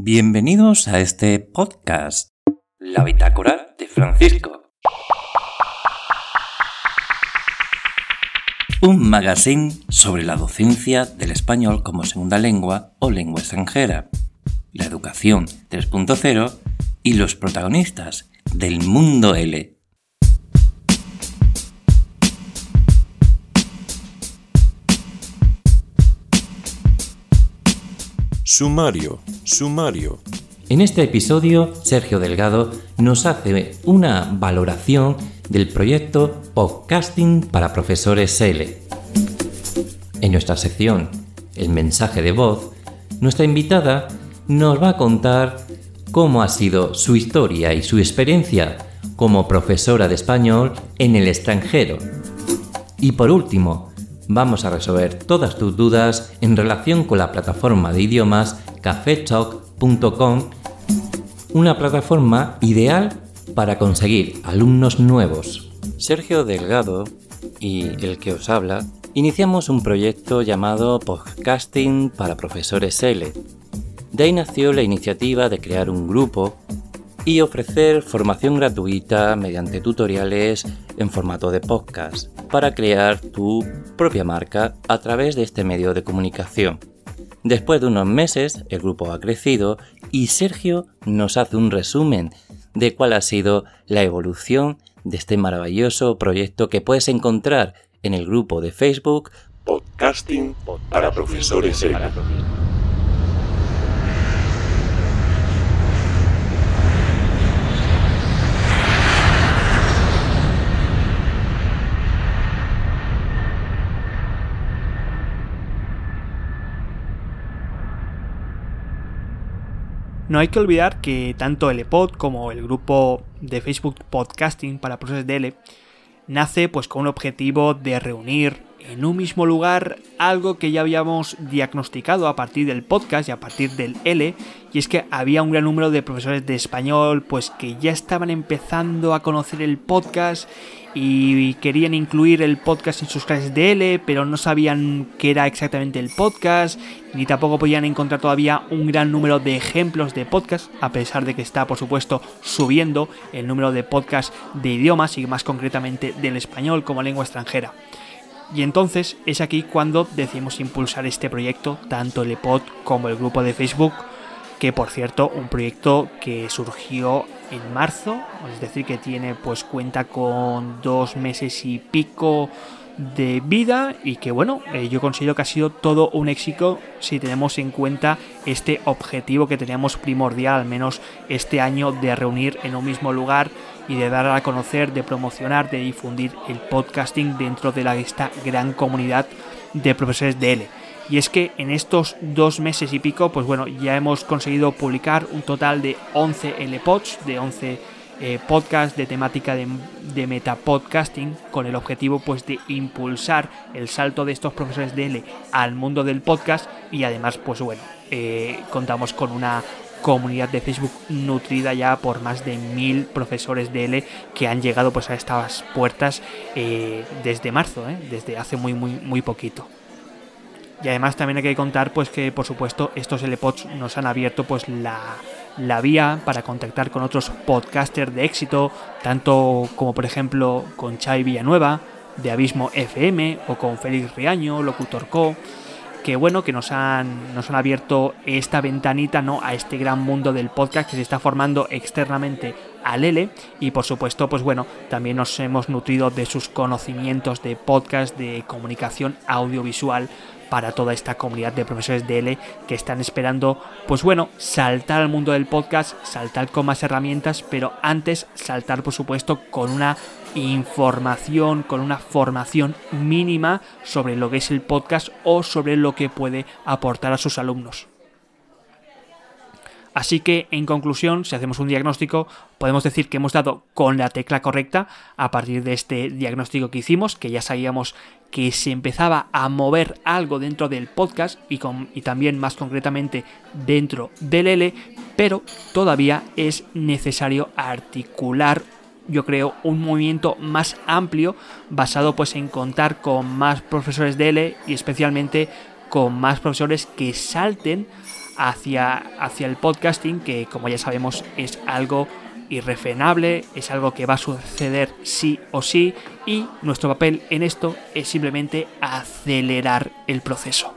Bienvenidos a este podcast, La Bitácora de Francisco. Un magazine sobre la docencia del español como segunda lengua o lengua extranjera, la educación 3.0 y los protagonistas del mundo L. Sumario, sumario. En este episodio, Sergio Delgado nos hace una valoración del proyecto Podcasting para Profesores L. En nuestra sección, El mensaje de voz, nuestra invitada nos va a contar cómo ha sido su historia y su experiencia como profesora de español en el extranjero. Y por último, vamos a resolver todas tus dudas en relación con la plataforma de idiomas cafetalk.com, una plataforma ideal para conseguir alumnos nuevos. Sergio Delgado y el que os habla iniciamos un proyecto llamado Podcasting para Profesores L. De ahí nació la iniciativa de crear un grupo y ofrecer formación gratuita mediante tutoriales en formato de podcast para crear tu propia marca a través de este medio de comunicación. Después de unos meses, el grupo ha crecido y Sergio nos hace un resumen de cuál ha sido la evolución de este maravilloso proyecto que puedes encontrar en el grupo de Facebook Podcasting para profesores. No hay que olvidar que tanto el EPOD como el grupo de Facebook Podcasting para Profesores de L nace pues con un objetivo de reunir en un mismo lugar algo que ya habíamos diagnosticado a partir del podcast y a partir del L, y es que había un gran número de profesores de español pues que ya estaban empezando a conocer el podcast y querían incluir el podcast en sus clases de L, pero no sabían qué era exactamente el podcast, ni tampoco podían encontrar todavía un gran número de ejemplos de podcast, a pesar de que está, por supuesto, subiendo el número de podcasts de idiomas y más concretamente del español como lengua extranjera. Y entonces es aquí cuando decidimos impulsar este proyecto, tanto el EPOD como el grupo de Facebook, que por cierto, un proyecto que surgió en marzo, es decir, que tiene pues cuenta con dos meses y pico de vida y que bueno, eh, yo considero que ha sido todo un éxito si tenemos en cuenta este objetivo que teníamos primordial, al menos este año, de reunir en un mismo lugar y de dar a conocer, de promocionar, de difundir el podcasting dentro de esta gran comunidad de profesores de L. Y es que en estos dos meses y pico, pues bueno, ya hemos conseguido publicar un total de 11 LPods, de 11 eh, podcasts de temática de, de metapodcasting, con el objetivo pues de impulsar el salto de estos profesores de L al mundo del podcast y además pues bueno, eh, contamos con una comunidad de Facebook nutrida ya por más de mil profesores de L que han llegado pues a estas puertas eh, desde marzo, desde hace muy muy muy poquito. Y además también hay que contar pues que por supuesto estos LPods nos han abierto pues la, la vía para contactar con otros podcasters de éxito, tanto como por ejemplo con Chai Villanueva de Abismo FM o con Félix Riaño, Locutor Co que bueno, que nos han, abierto esta ventanita ¿no? a este gran mundo del podcast que se está formando externamente al L y por supuesto pues bueno también nos hemos nutrido de sus conocimientos de podcast de comunicación audiovisual para toda esta comunidad de profesores de L que están esperando, pues bueno, saltar al mundo del podcast, saltar con más herramientas, pero antes saltar, por supuesto, con una información, con una formación mínima sobre lo que es el podcast o sobre lo que puede aportar a sus alumnos. Así que, en conclusión, si hacemos un diagnóstico, podemos decir que hemos dado con la tecla correcta a partir de este diagnóstico que hicimos, que ya sabíamos que se empezaba a mover algo dentro del podcast y, también más concretamente dentro del L, pero todavía es necesario articular yo creo, un movimiento más amplio basado pues en contar con más profesores de L y especialmente con más profesores que salten hacia, hacia el podcasting, que como ya sabemos es algo irrefrenable, es algo que va a suceder sí o sí y nuestro papel en esto es simplemente acelerar el proceso.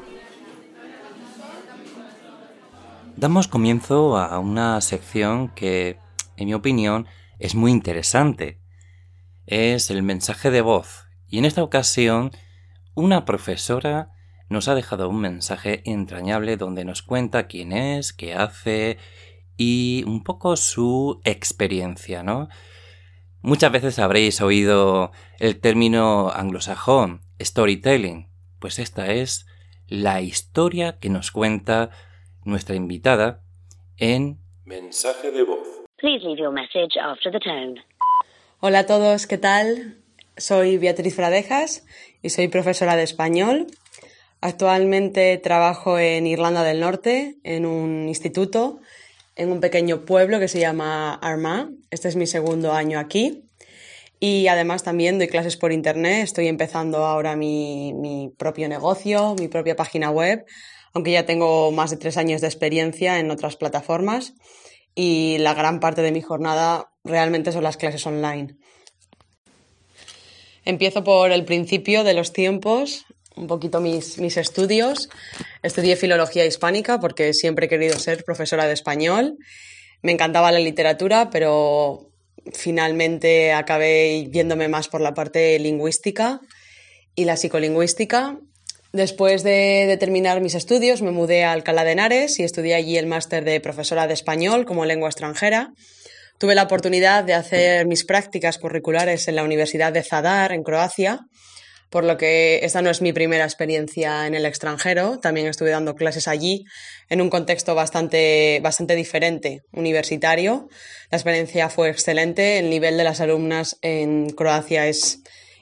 Damos comienzo a una sección que, en mi opinión, es muy interesante. Es el mensaje de voz. Y en esta ocasión, una profesora nos ha dejado un mensaje entrañable donde nos cuenta quién es, qué hace y un poco su experiencia, ¿no? Muchas veces habréis oído el término anglosajón, storytelling. Pues esta es la historia que nos cuenta nuestra invitada en Mensaje de voz. Hola a todos, ¿qué tal? Soy Beatriz Fradejas y soy profesora de español. Actualmente trabajo en Irlanda del Norte, en un instituto, en un pequeño pueblo que se llama Armagh. Este es mi segundo año aquí. Y además también doy clases por internet. Estoy empezando ahora mi, mi propio negocio, mi propia página web aunque ya tengo más de tres años de experiencia en otras plataformas y la gran parte de mi jornada realmente son las clases online. Empiezo por el principio de los tiempos, un poquito mis, mis estudios. Estudié filología hispánica porque siempre he querido ser profesora de español. Me encantaba la literatura, pero finalmente acabé yéndome más por la parte lingüística y la psicolingüística Después de, terminar mis estudios, me mudé a Alcalá de Henares y estudié allí el máster de profesora de español como lengua extranjera. Tuve la oportunidad de hacer mis prácticas curriculares en la Universidad de Zadar, en Croacia, por lo que esta no es mi primera experiencia en el extranjero. También estuve dando clases allí en un contexto bastante, bastante diferente, universitario. La experiencia fue excelente. El nivel de las alumnas en Croacia es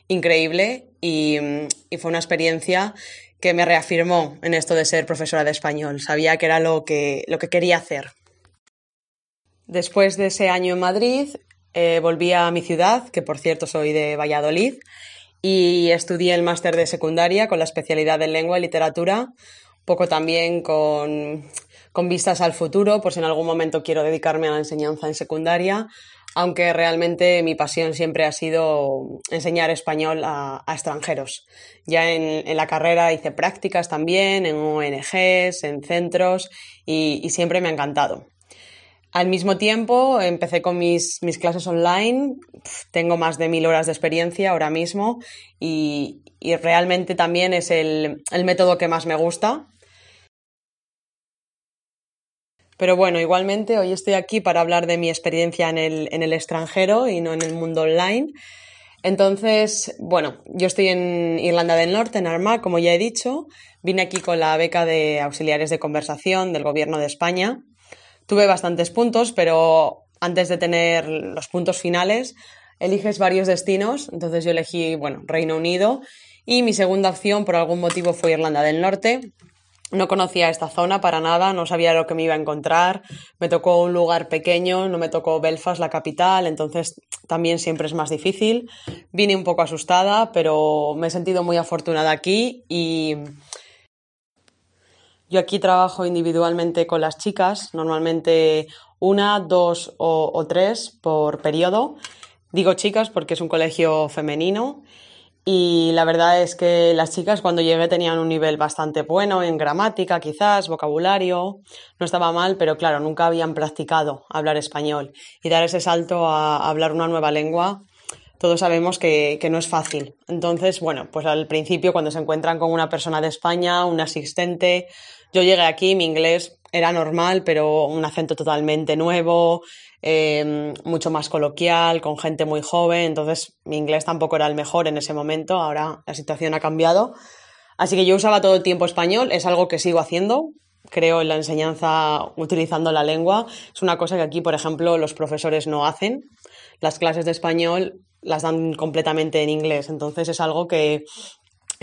increíble y, fue una experiencia que me reafirmó en esto de ser profesora de español. Sabía que era lo que, lo que quería hacer. Después de ese año en Madrid, eh, volví a mi ciudad, que por cierto soy de Valladolid, y estudié el máster de secundaria con la especialidad en lengua y literatura, poco también con, con vistas al futuro, por si en algún momento quiero dedicarme a la enseñanza en secundaria, aunque realmente mi pasión siempre ha sido enseñar español a, extranjeros. Ya en, la carrera hice prácticas también, en ONGs, en centros, y, siempre me ha encantado. Al mismo tiempo, empecé con mis, clases online, tengo más de mil horas de experiencia ahora mismo y, realmente también es el método que más me gusta, Pero bueno, igualmente hoy estoy aquí para hablar de mi experiencia en el, en el extranjero y no en el mundo online. Entonces, bueno, yo estoy en Irlanda del Norte, en Armagh, como ya he dicho. Vine aquí con la beca de auxiliares de conversación del Gobierno de España. Tuve bastantes puntos, pero antes de tener los puntos finales, eliges varios destinos. Entonces yo elegí, bueno, Reino Unido. Y mi segunda opción, por algún motivo, fue Irlanda del Norte. No conocía esta zona para nada, no sabía lo que me iba a encontrar. Me tocó un lugar pequeño, no me tocó Belfast, la capital, entonces también siempre es más difícil. Vine un poco asustada, pero me he sentido muy afortunada aquí y yo aquí trabajo individualmente con las chicas, normalmente una, dos o, o tres por periodo. Digo chicas porque es un colegio femenino y la verdad es que las chicas cuando llegué tenían un nivel bastante bueno en gramática, quizás, vocabulario, no estaba mal, pero claro, nunca habían practicado hablar español. Y dar ese salto a hablar una nueva lengua, todos sabemos que, no es fácil. Entonces, bueno, pues al principio cuando se encuentran con una persona de España, un asistente, yo llegué aquí, mi inglés era normal, pero un acento totalmente nuevo, Em, mucho más coloquial, con gente muy joven, entonces mi inglés tampoco era el mejor en ese momento, ahora la situación ha cambiado. Así que yo usaba todo el tiempo español, es algo que sigo haciendo, creo en la enseñanza utilizando la lengua. Es una cosa que aquí, por ejemplo, los profesores no hacen. Las clases de español las dan completamente en inglés, entonces es algo que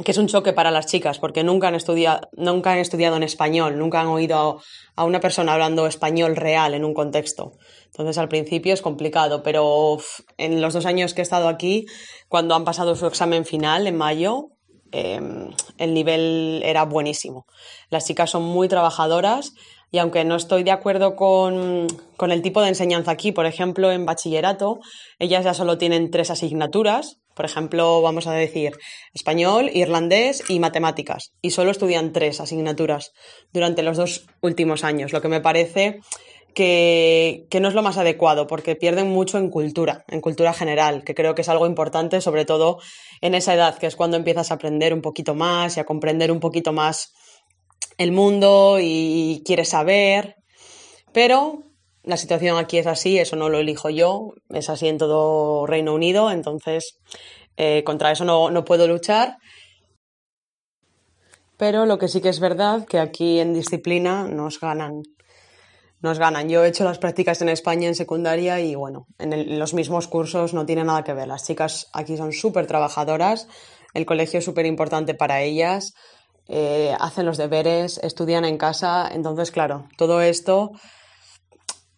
que es un choque para las chicas, porque nunca han, estudiado, nunca han estudiado en español, nunca han oído a una persona hablando español real en un contexto. Entonces al principio es complicado, pero en los dos años que he estado aquí, cuando han pasado su examen final en mayo, em, el nivel era buenísimo. Las chicas son muy trabajadoras y aunque no estoy de acuerdo con, con, el tipo de enseñanza aquí, por ejemplo, en bachillerato, ellas ya solo tienen tres asignaturas, por ejemplo, vamos a decir español, irlandés y matemáticas, y solo estudian tres asignaturas durante los dos últimos años, lo que me parece que, no es lo más adecuado, porque pierden mucho en cultura, en cultura general, que creo que es algo importante, sobre todo en esa edad, que es cuando empiezas a aprender un poquito más y a comprender un poquito más el mundo y quieres saber. Pero la situación aquí es así, eso no lo elijo yo, es así en todo Reino Unido, entonces eh, contra eso no, no puedo luchar. Pero lo que sí que es verdad, que aquí en disciplina nos ganan nos ganan. Yo he hecho las prácticas en España en secundaria y bueno, en, los mismos cursos no tiene nada que ver. Las chicas aquí son súper trabajadoras, el colegio es súper importante para ellas, eh, hacen los deberes, estudian en casa, entonces claro, todo esto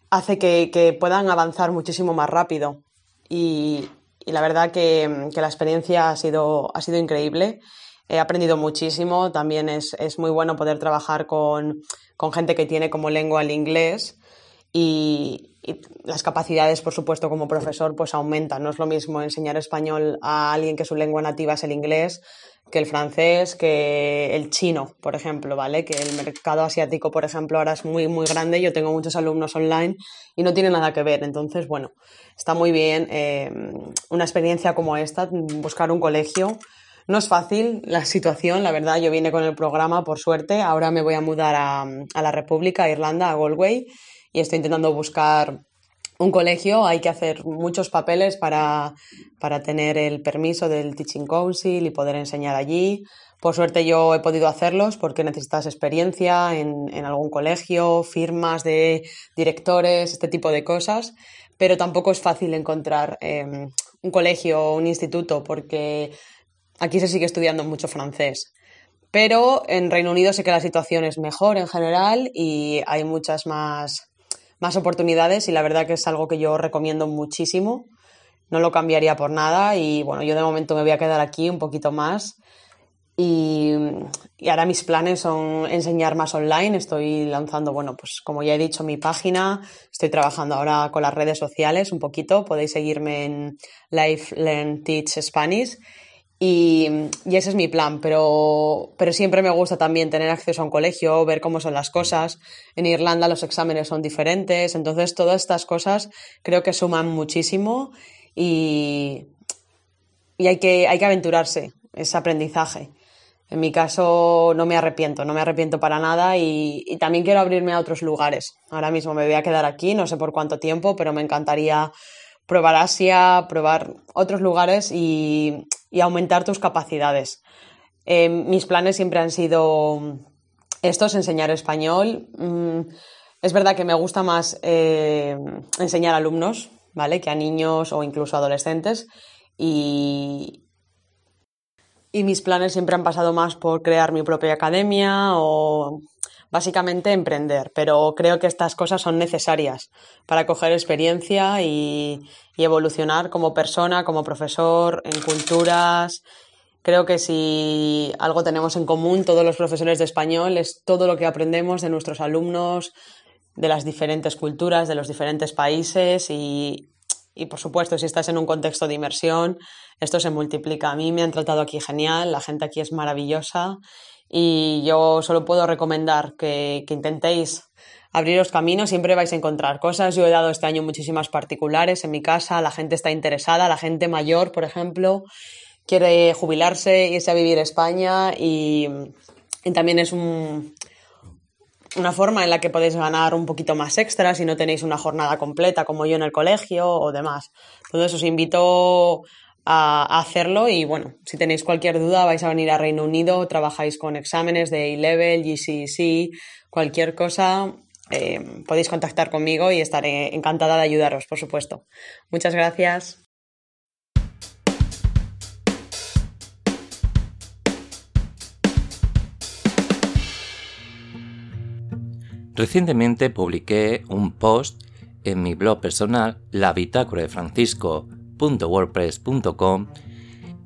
hace que, puedan avanzar muchísimo más rápido. Y, la verdad que, la experiencia ha sido, ha sido increíble. He aprendido muchísimo, también es, es muy bueno poder trabajar con, con gente que tiene como lengua el inglés y, las capacidades, por supuesto, como profesor, pues aumentan. No es lo mismo enseñar español a alguien que su lengua nativa es el inglés que el francés, que el chino, por ejemplo, ¿vale? Que el mercado asiático, por ejemplo, ahora es muy, muy grande. Yo tengo muchos alumnos online y no tiene nada que ver. Entonces, bueno, está muy bien eh, una experiencia como esta, buscar un colegio no es fácil la situación, la verdad. Yo vine con el programa, por suerte. Ahora me voy a mudar a, la República, a Irlanda, a Galway, y estoy intentando buscar un colegio. Hay que hacer muchos papeles para, tener el permiso del Teaching Council y poder enseñar allí. Por suerte yo he podido hacerlos porque necesitas experiencia en, algún colegio, firmas de directores, este tipo de cosas, pero tampoco es fácil encontrar eh, un colegio o un instituto porque Aquí se sigue estudiando mucho francés. Pero en Reino Unido sé que la situación es mejor en general y hay muchas más, más oportunidades y la verdad que es algo que yo recomiendo muchísimo. No lo cambiaría por nada y bueno, yo de momento me voy a quedar aquí un poquito más. Y, y, ahora mis planes son enseñar más online. Estoy lanzando, bueno, pues como ya he dicho, mi página. Estoy trabajando ahora con las redes sociales un poquito. Podéis seguirme en Life Learn Teach Spanish. Y, ese es mi plan, pero, pero siempre me gusta también tener acceso a un colegio, ver cómo son las cosas. En Irlanda los exámenes son diferentes, entonces todas estas cosas creo que suman muchísimo y, y hay, que, hay que aventurarse, ese aprendizaje. En mi caso no me arrepiento, no me arrepiento para nada y, y, también quiero abrirme a otros lugares. Ahora mismo me voy a quedar aquí, no sé por cuánto tiempo, pero me encantaría probar Asia, probar otros lugares y, y aumentar tus capacidades. Eh, mis planes siempre han sido estos, enseñar español. Mm, es verdad que me gusta más eh, enseñar a alumnos, ¿vale? Que a niños o incluso adolescentes. Y, y mis planes siempre han pasado más por crear mi propia academia o básicamente emprender, pero creo que estas cosas son necesarias para coger experiencia y, evolucionar como persona, como profesor, en culturas. Creo que si algo tenemos en común todos los profesores de español es todo lo que aprendemos de nuestros alumnos, de las diferentes culturas, de los diferentes países y, y por supuesto, si estás en un contexto de inmersión, esto se multiplica. A mí me han tratado aquí genial, la gente aquí es maravillosa y yo solo puedo recomendar que, intentéis abriros caminos, siempre vais a encontrar cosas. Yo he dado este año muchísimas particulares en mi casa, la gente está interesada, la gente mayor, por ejemplo, quiere jubilarse, irse a vivir a España y, también es una forma en la que podéis ganar un poquito más extra si no tenéis una jornada completa como yo en el colegio o demás. Entonces os invito a, hacerlo y bueno, si tenéis cualquier duda vais a venir a Reino Unido, trabajáis con exámenes de A-Level, GCC, cualquier cosa, eh, podéis contactar conmigo y estaré encantada de ayudaros, por supuesto. Muchas gracias. Recientemente publiqué un post en mi blog personal, la bitácora de Francisco wordpress.com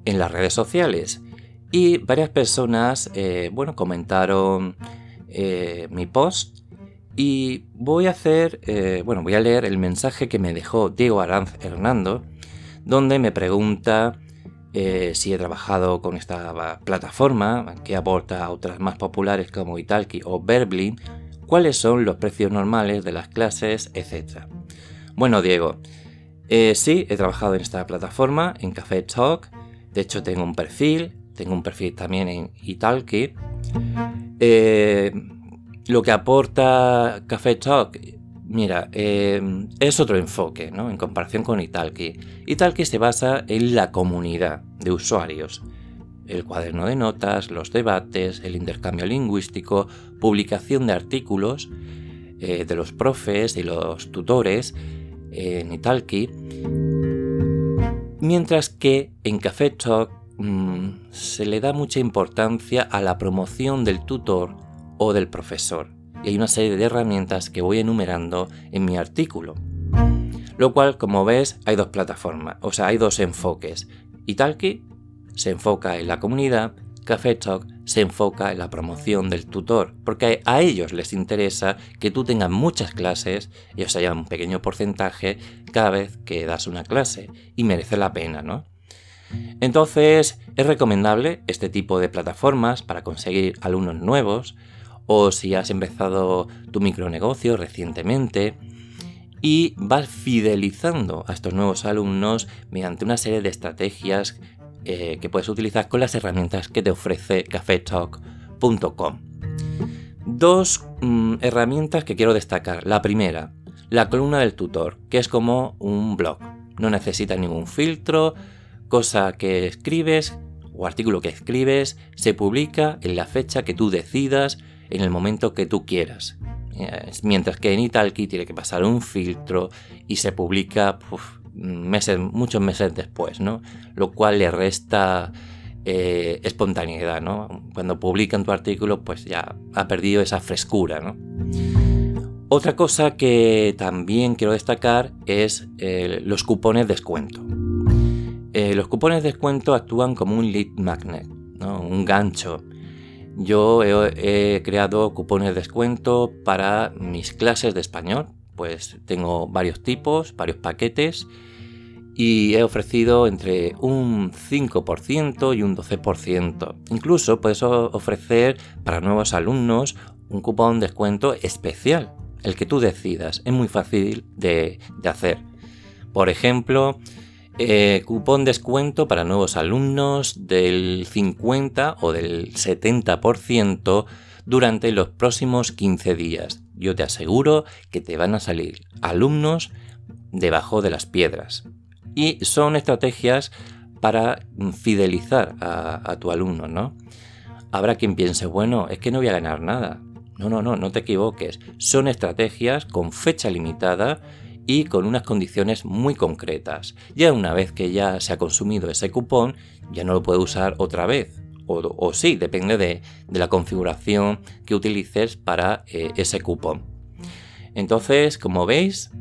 en las redes sociales y varias personas eh, bueno, comentaron eh, mi post Y voy a hacer, eh, bueno, voy a leer el mensaje que me dejó Diego Aranz Hernando, donde me pregunta si he trabajado con esta plataforma que aporta a otras más populares como Italki o Verbling, cuáles son los precios normales de las clases, etc. Bueno, Diego, eh, sí, he trabajado en esta plataforma, en Café Talk. De hecho, tengo un perfil, tengo un perfil también en Italki. Eh, lo que aporta Café Talk, mira, eh, es otro enfoque, ¿no? En comparación con Italki. Italki se basa en la comunidad de usuarios. El cuaderno de notas, los debates, el intercambio lingüístico, publicación de artículos de los profes y los tutores en Italki, mientras que en Café Talk mm, se le da mucha importancia a la promoción del tutor o del profesor. Y hay una serie de herramientas que voy enumerando en mi artículo. Lo cual, como ves, hay dos plataformas, o sea, hay dos enfoques. Italki se enfoca en la comunidad Café Talk se enfoca en la promoción del tutor, porque a ellos les interesa que tú tengas muchas clases y os haya un pequeño porcentaje cada vez que das una clase, y merece la pena, ¿no? Entonces, es recomendable este tipo de plataformas para conseguir alumnos nuevos, o si has empezado tu micronegocio recientemente, y vas fidelizando a estos nuevos alumnos mediante una serie de estrategias eh, que puedes utilizar con las herramientas que te ofrece cafetalk.com. Dos mm, herramientas que quiero destacar. La primera, la columna del tutor, que es como un blog. No necesita ningún filtro, cosa que escribes o artículo que escribes se publica en la fecha que tú decidas, en el momento que tú quieras. Mientras que en Italki tiene que pasar un filtro y se publica meses, muchos meses después, ¿no? Lo cual le resta eh, espontaneidad, ¿no? Cuando publican tu artículo, pues ya ha perdido esa frescura, ¿no? Otra cosa que también quiero destacar es eh, los cupones de descuento. Eh, los cupones de descuento actúan como un lead magnet, ¿no? un gancho. Yo he, he creado cupones de descuento para mis clases de español, pues tengo varios tipos, varios paquetes y he ofrecido entre un 5% y un 12%. Incluso puedes ofrecer para nuevos alumnos un cupón de descuento especial, el que tú decidas. Es muy fácil de, hacer. Por ejemplo, eh, cupón descuento para nuevos alumnos del 50 o del 70% durante los próximos 15 días yo te aseguro que te van a salir alumnos debajo de las piedras. Y son estrategias para fidelizar a, tu alumno, ¿no? Habrá quien piense, bueno, es que no voy a ganar nada. No, no, no, no te equivoques. Son estrategias con fecha limitada y con unas condiciones muy concretas. Ya una vez que ya se ha consumido ese cupón, ya no lo puede usar otra vez o, sí, depende de, la configuración que utilices para eh, ese cupón. Entonces, como veis,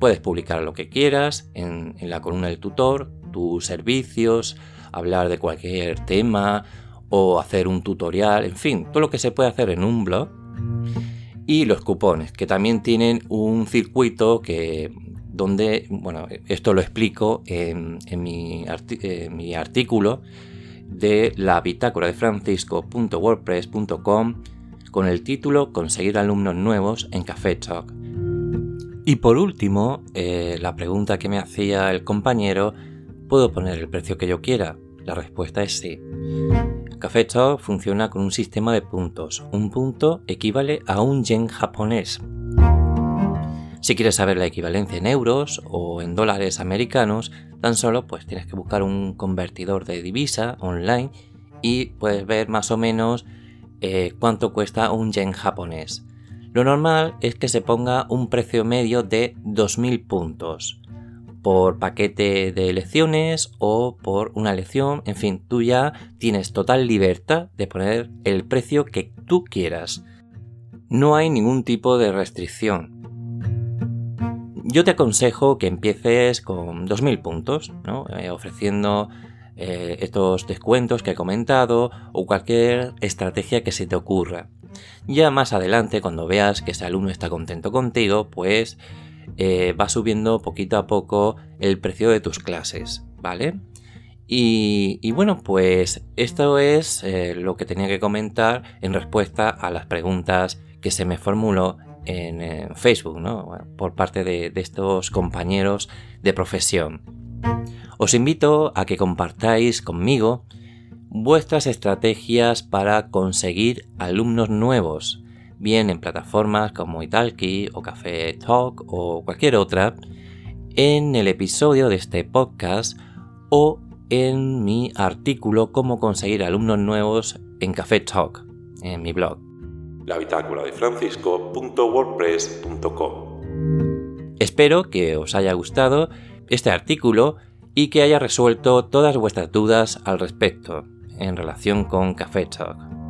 puedes publicar lo que quieras en, la columna del tutor, tus servicios, hablar de cualquier tema o hacer un tutorial, en fin, todo lo que se puede hacer en un blog. Y los cupones, que también tienen un circuito que donde, bueno, esto lo explico en, mi, en mi artículo de la bitácora de francisco.wordpress.com con el título Conseguir alumnos nuevos en Café Talk. Y por último, eh, la pregunta que me hacía el compañero, ¿puedo poner el precio que yo quiera? La respuesta es sí. Café Talk funciona con un sistema de puntos. Un punto equivale a un yen japonés. Si quieres saber la equivalencia en euros o en dólares americanos, tan solo pues tienes que buscar un convertidor de divisa online y puedes ver más o menos eh, cuánto cuesta un yen japonés. Lo normal es que se ponga un precio medio de 2.000 puntos por paquete de lecciones o por una lección. En fin, tú ya tienes total libertad de poner el precio que tú quieras. No hay ningún tipo de restricción. Yo te aconsejo que empieces con 2.000 puntos, eh, ofreciendo eh, estos descuentos que he comentado o cualquier estrategia que se te ocurra. Ya más adelante, cuando veas que ese alumno está contento contigo, pues eh, va subiendo poquito a poco el precio de tus clases, ¿vale? Y, bueno, pues esto es lo que tenía que comentar en respuesta a las preguntas que se me formuló en, Facebook, ¿no? Por parte de, de estos compañeros de profesión. Os invito a que compartáis conmigo vuestras estrategias para conseguir alumnos nuevos, bien en plataformas como Italki o Café Talk o cualquier otra, en el episodio de este podcast o en mi artículo Cómo conseguir alumnos nuevos en Café Talk, en mi blog. La de. Espero que os haya gustado este artículo y que haya resuelto todas vuestras dudas al respecto en relación con Café Talk.